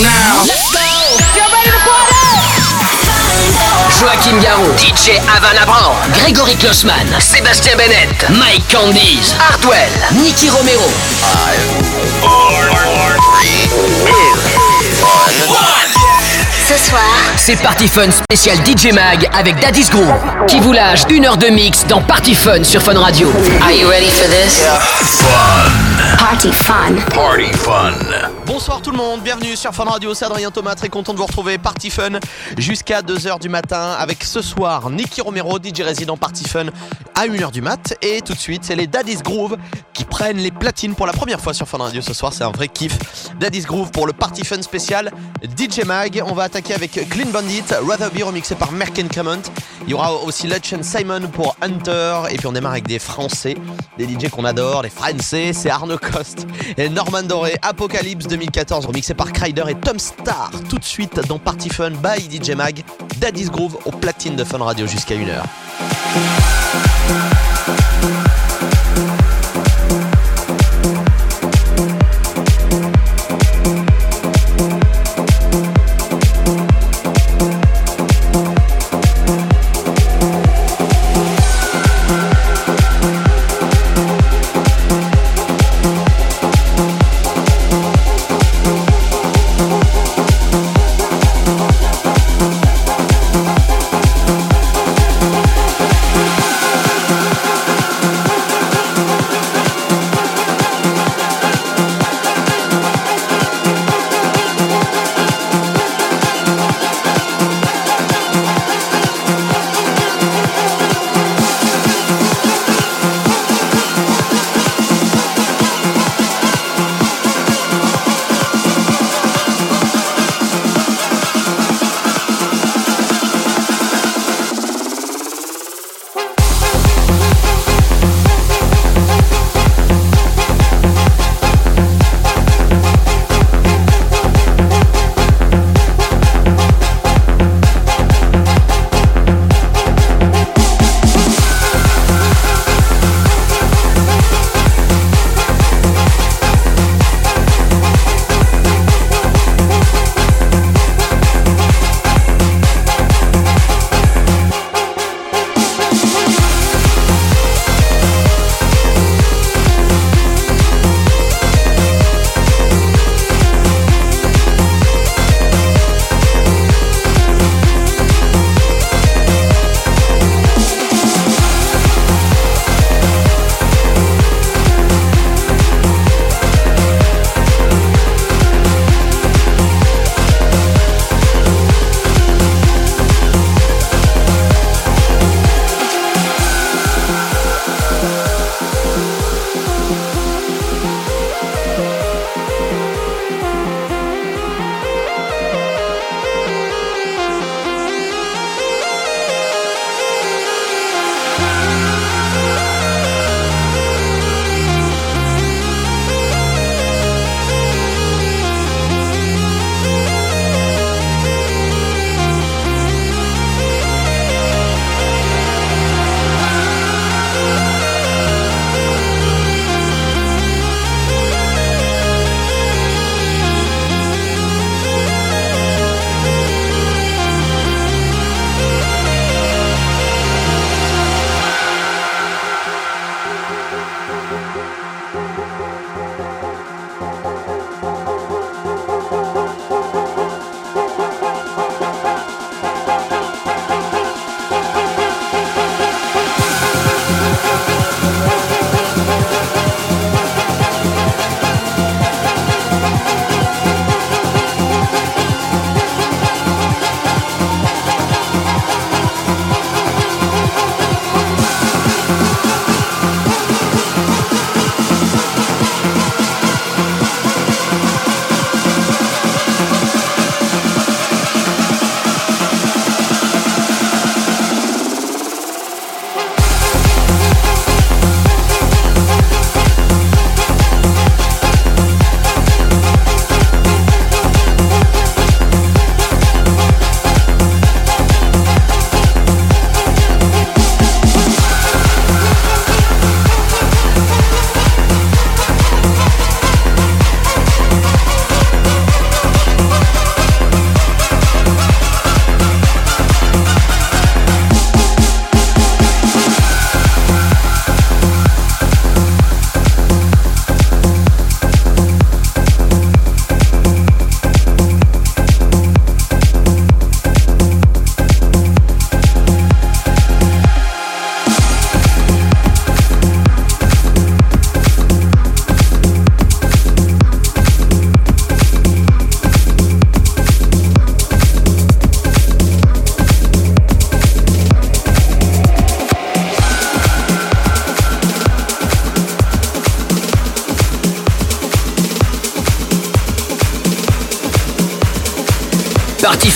now. Joachim Garou, DJ Avan Abraham, Grégory Klossman, Sébastien Bennett, Mike Candies, Hardwell, Nicky Romero. Ce soir, C'est Party Fun spécial DJ Mag avec Daddy's Groove qui vous lâche une heure de mix dans Party Fun sur Fun Radio. are you ready for this? Party fun. Party fun. Bonsoir tout le monde, bienvenue sur Fun Radio, c'est Adrien Thomas, très content de vous retrouver Party Fun jusqu'à 2h du matin avec ce soir Nicky Romero, DJ résident Party Fun à 1h du mat et tout de suite c'est les Daddy's Groove qui prennent les platines pour la première fois sur Fun Radio ce soir, c'est un vrai kiff. Daddy's Groove pour le Party Fun spécial DJ Mag, on va attaquer avec Clean Bandit, Rather Be remixé par Merk and Clement. Il y aura aussi Lutch and Simon pour Hunter et puis on démarre avec des Français, des DJ qu'on adore, les Français, c'est Arnaud Coste et Norman Doré, Apocalypse 2014 remixé par Kryder et Tom Star tout de suite dans Party Fun by DJ Mag, Daddy's Groove au platine de Fun Radio jusqu'à 1h.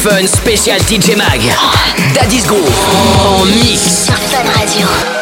Fun spécial DJ Mag. Daddy's Groove en mix. Sur Fun Radio.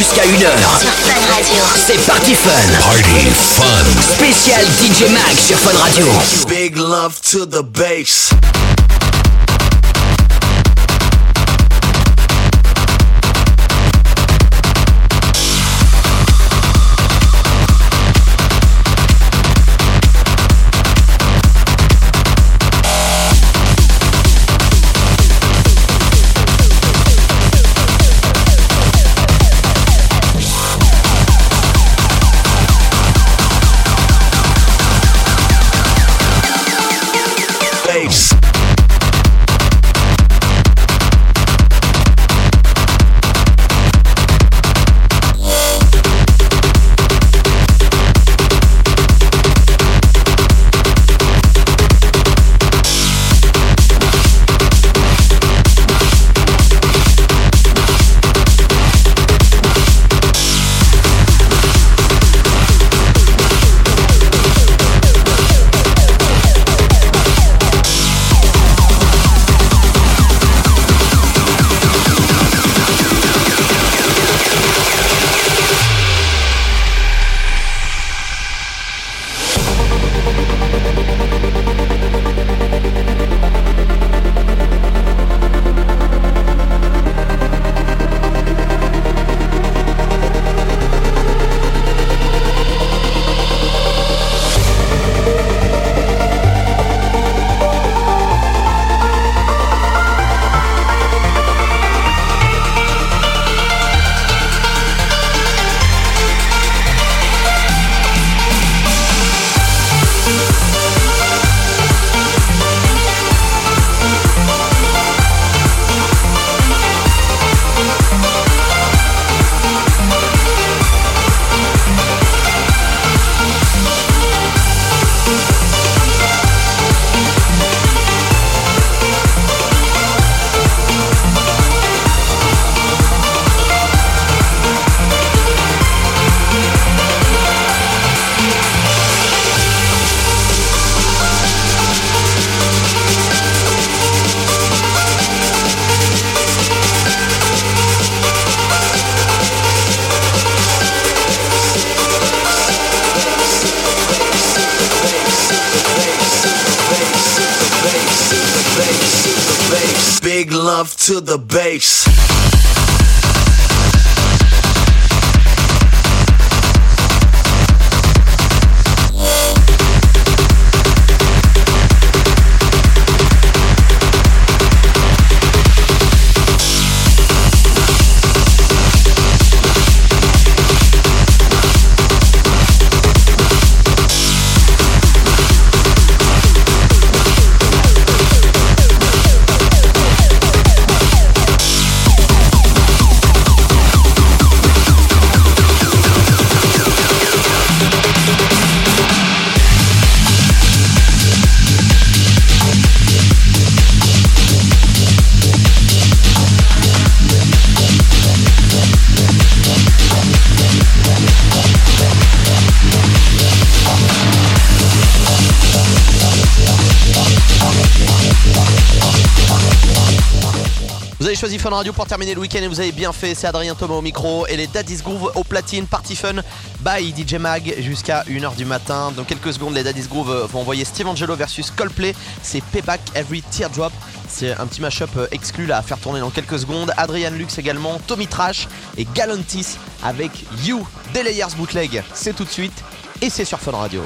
Jusqu'à 1h. Sur Fun Radio. C'est Party Fun. Party Fun. Spécial DJ Mag sur Fun Radio. Big love to the. Bass. Choisi Fun Radio pour terminer le week-end et vous avez bien fait. C'est Adrien Thomas au micro et les Daddy's Groove au platine. Party Fun by DJ Mag jusqu'à 1h du matin. Dans quelques secondes, les Daddy's Groove vont envoyer Steve Angelo versus Coldplay. C'est Payback Every Teardrop. C'est un petit mashup euh, exclu là à faire tourner dans quelques secondes. Adrian Lux également, Tommy Trash et Galantis avec You, des Layers Bootleg. C'est tout de suite et c'est sur Fun Radio.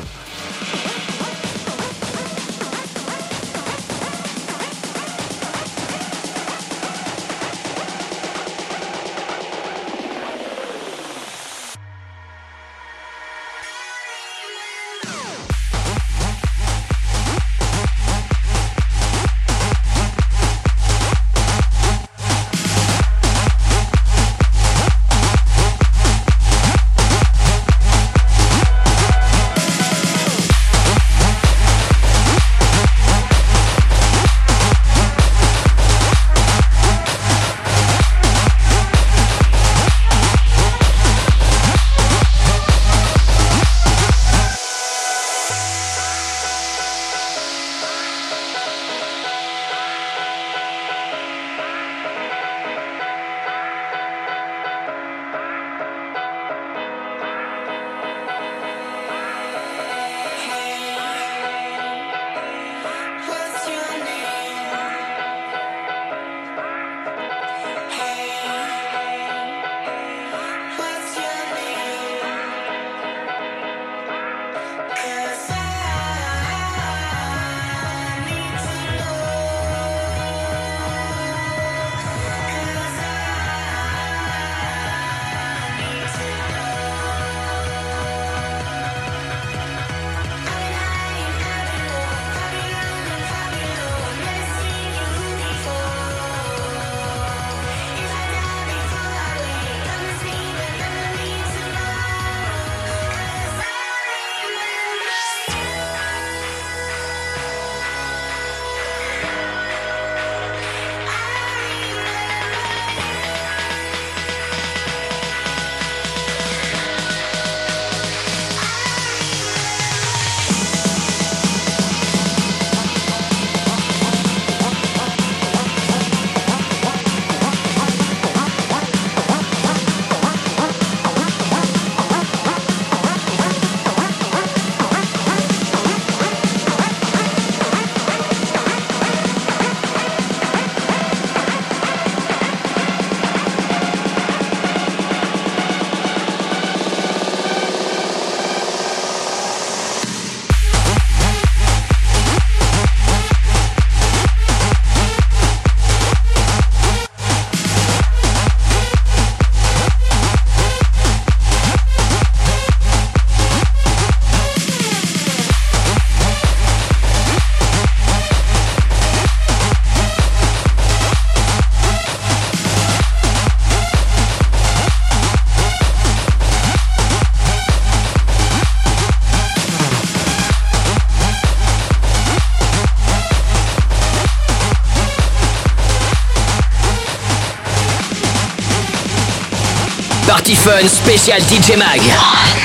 Party Fun spécial DJ Mag.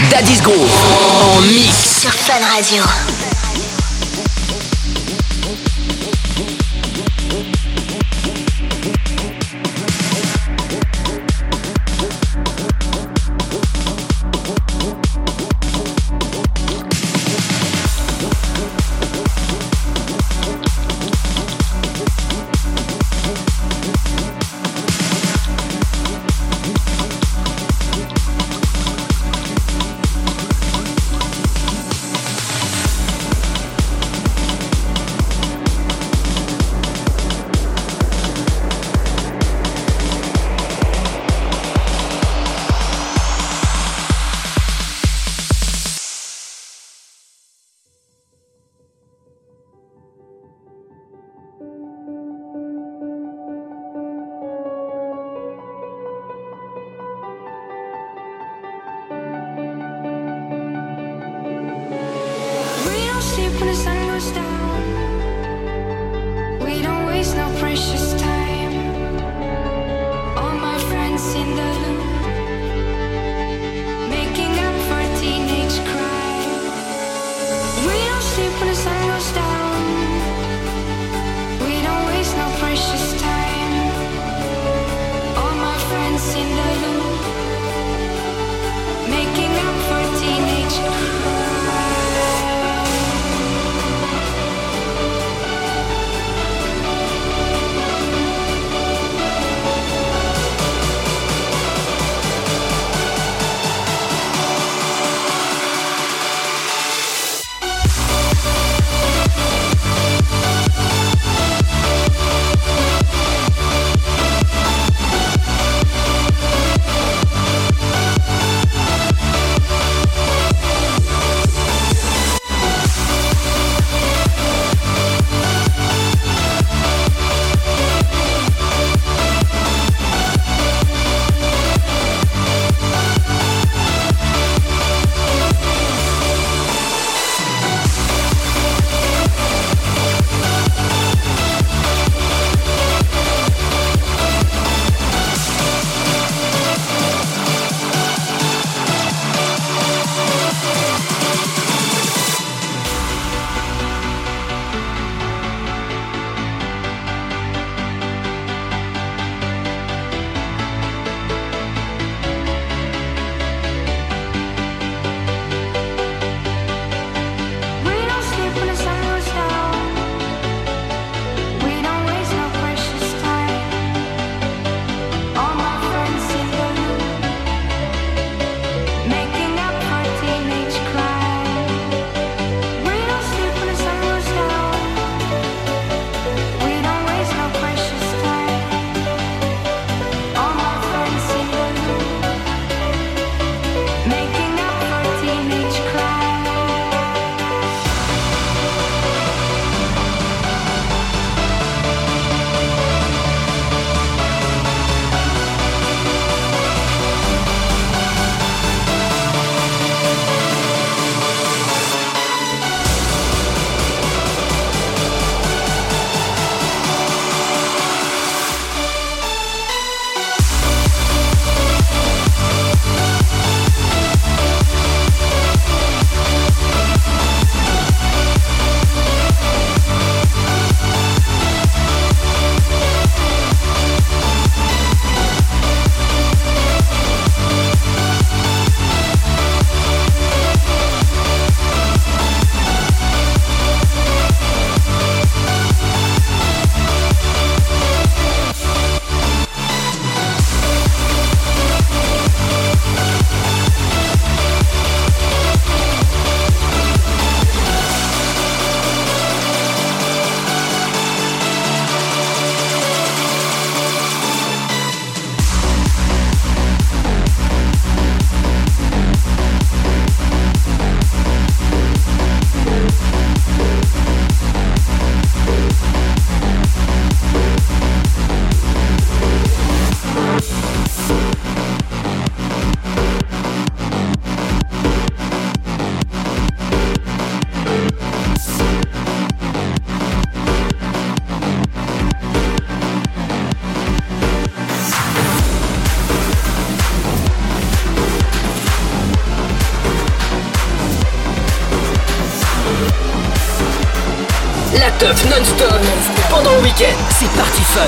Daddy's Groove en mix. Sur Fun Radio.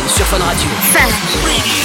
Sur Fun Radio.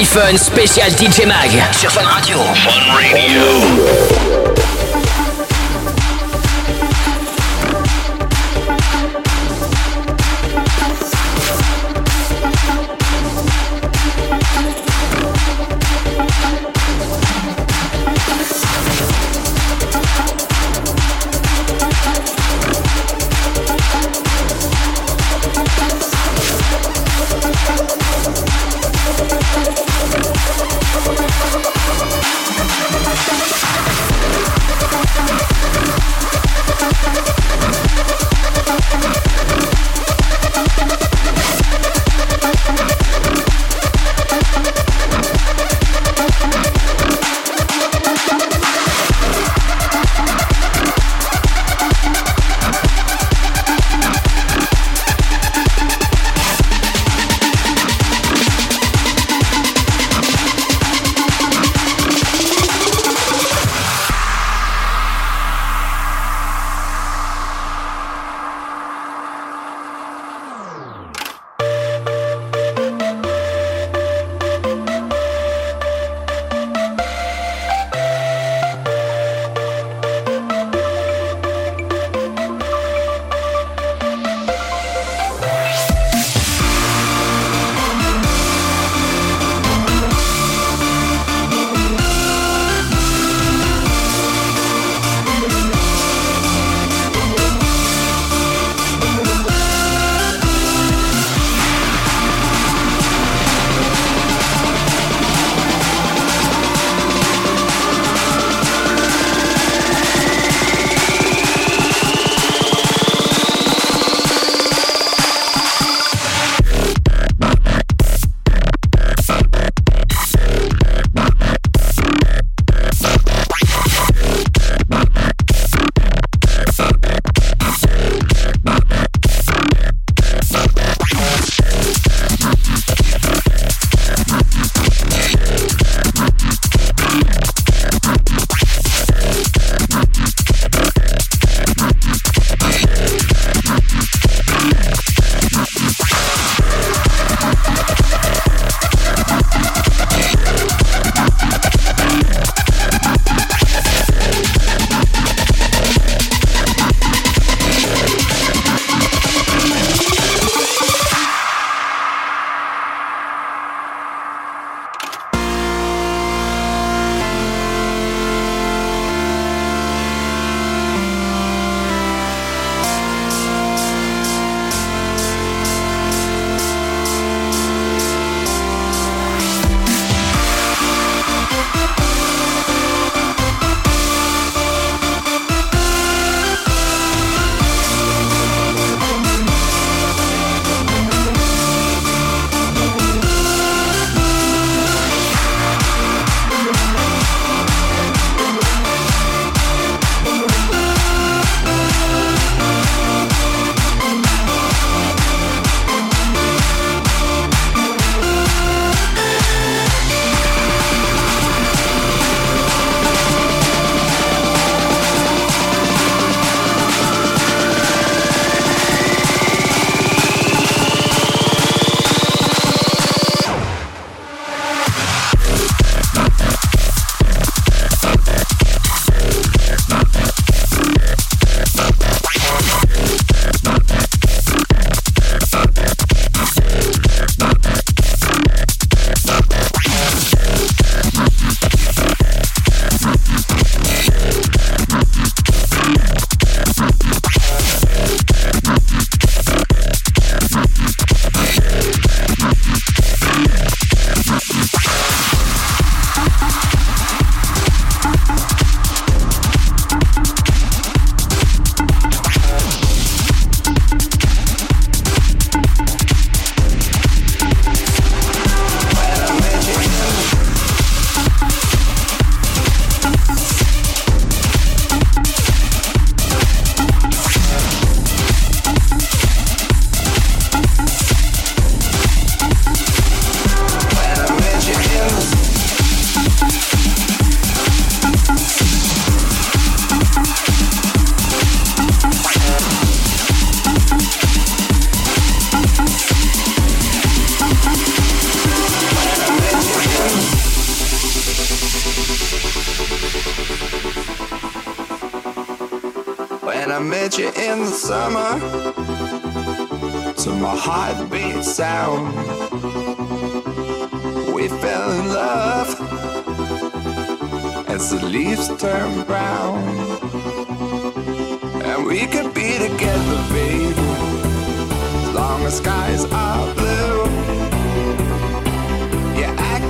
Party Fun spécial DJ Mag sur Fun Radio. Fun Radio.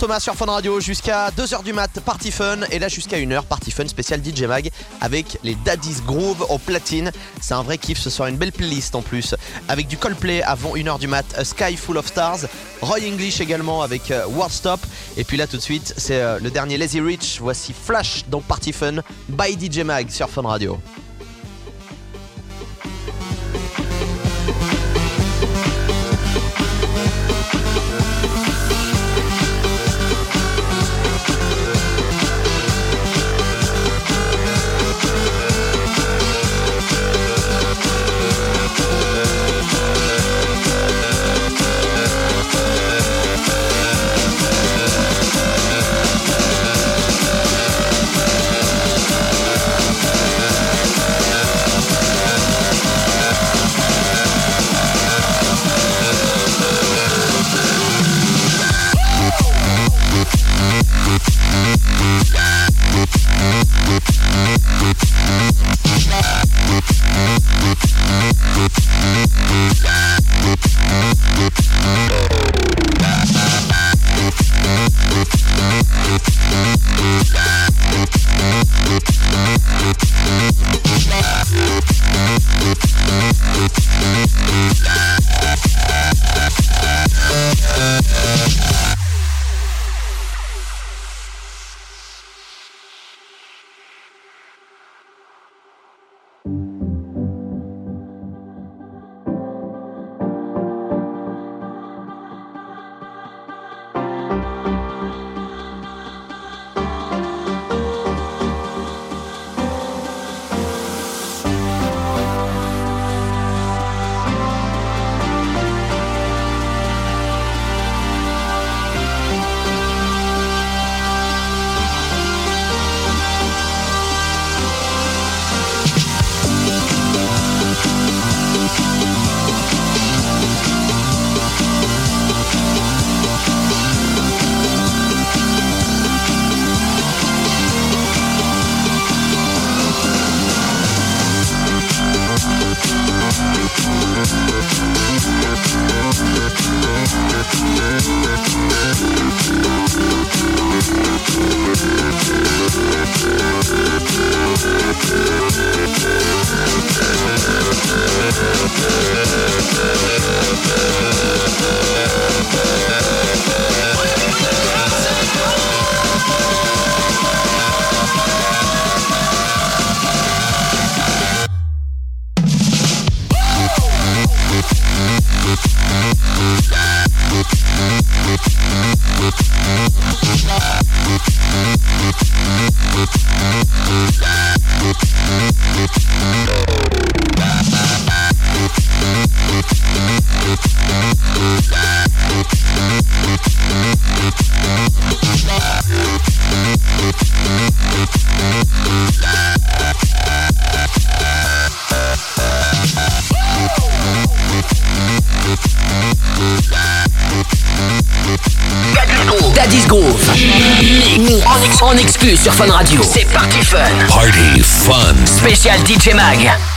Thomas sur Fun Radio jusqu'à 2h du mat, Party Fun. Et là jusqu'à 1h, Party Fun spécial DJ Mag avec les Daddy's Groove au platine. C'est un vrai kiff, ce soir une belle playlist en plus. Avec du Coldplay avant 1h du mat, A Sky Full of Stars. Roy English également avec euh, World Stop. Et puis là tout de suite, c'est euh, le dernier Lazy Rich. Voici Flash dans Party Fun by DJ Mag sur Fun Radio. sur Fun Radio. C'est parti Fun. Party Fun. Spécial DJ Mag.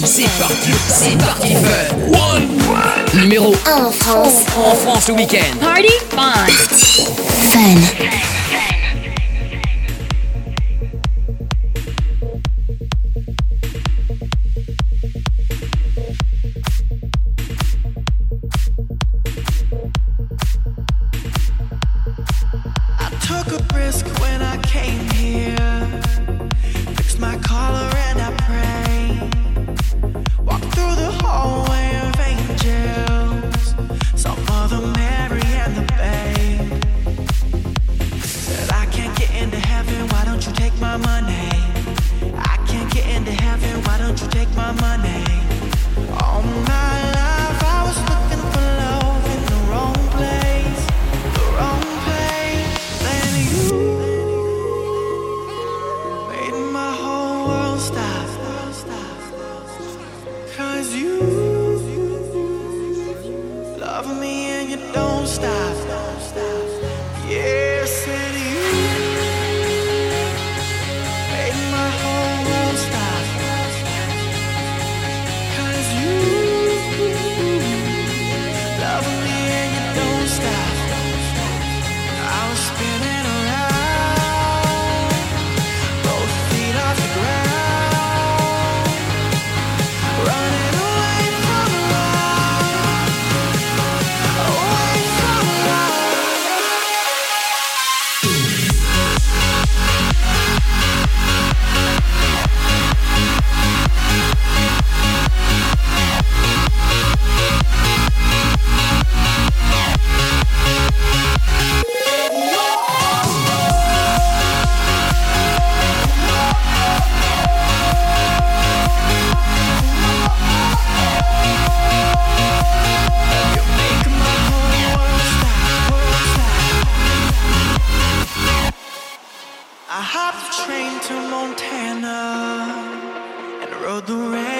fun. C'est parti, c'est parti fun. One, one. Numéro 1 en France. En France le week-end. Party fun. Party fun.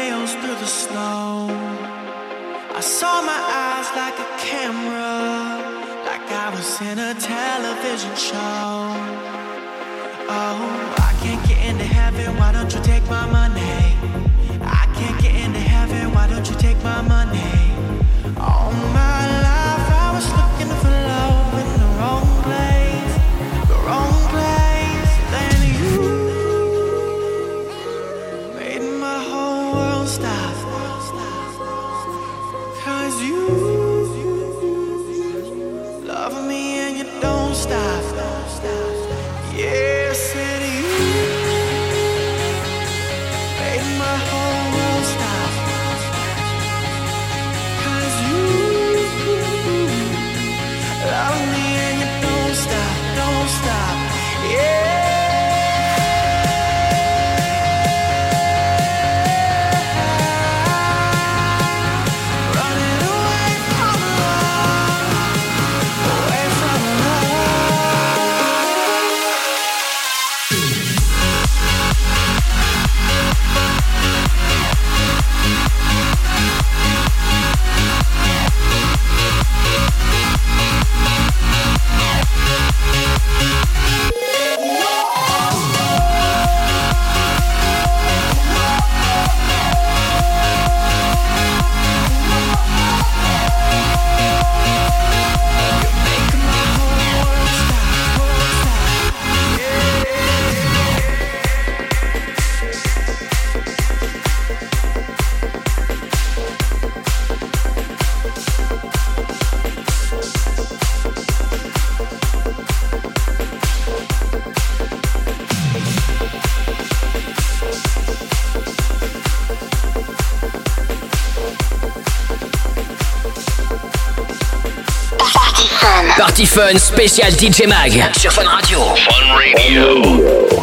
nails through the snow. I saw my eyes like a camera, like I was in a television show. Oh, I can't get into heaven, why don't you take my money? I can't get into heaven, why don't you take my money? Party Fun spécial DJ Mag sur Fun Radio. Fun Radio.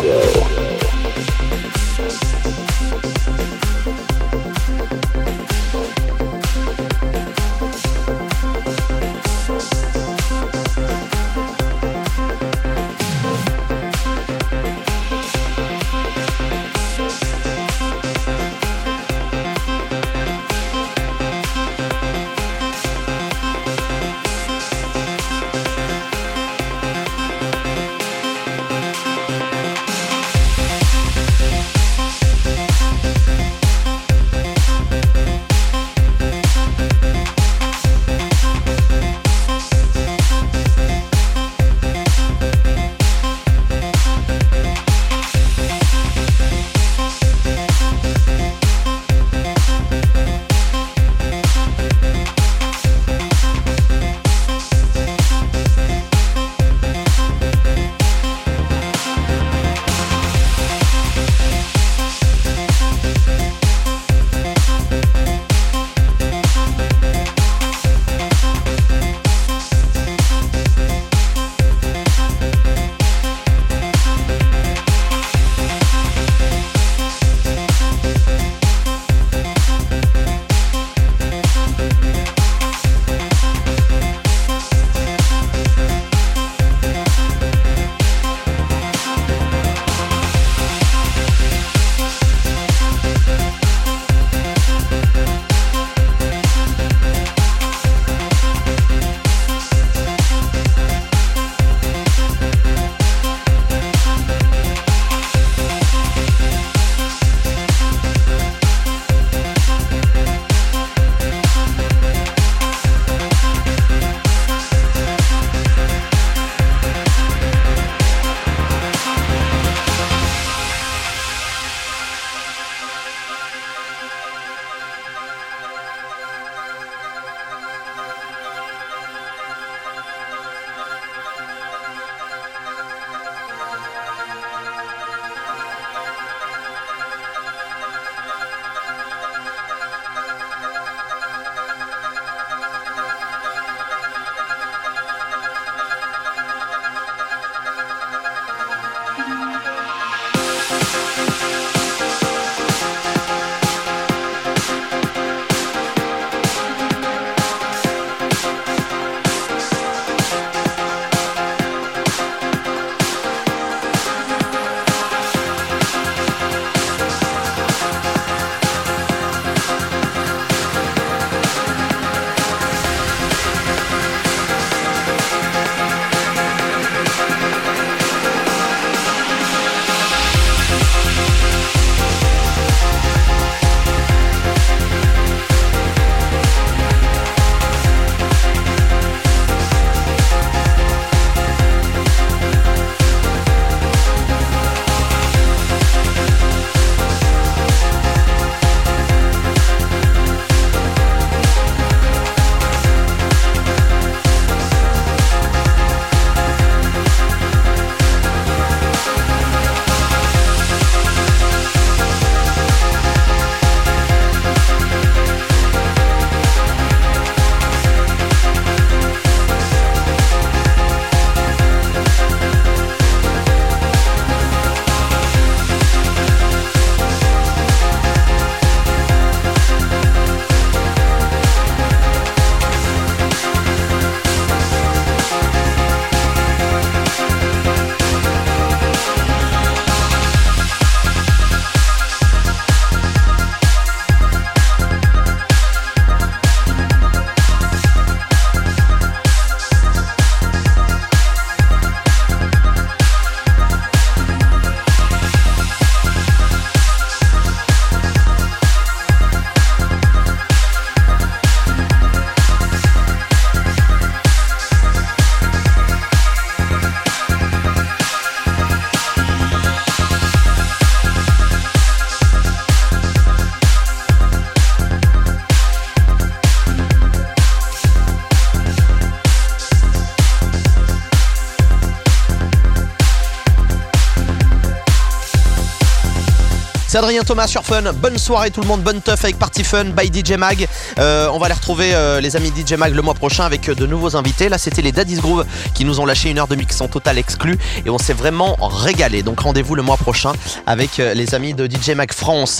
C'est Adrien Thomas sur Fun. Bonne soirée tout le monde, bonne teuf avec Party Fun by DJ Mag. Euh, on va les retrouver euh, les amis DJ Mag le mois prochain avec euh, de nouveaux invités. Là c'était les Daddy's Groove qui nous ont lâché une heure de mix en total exclu et on s'est vraiment régalé. Donc rendez-vous le mois prochain avec les amis de DJ Mag France.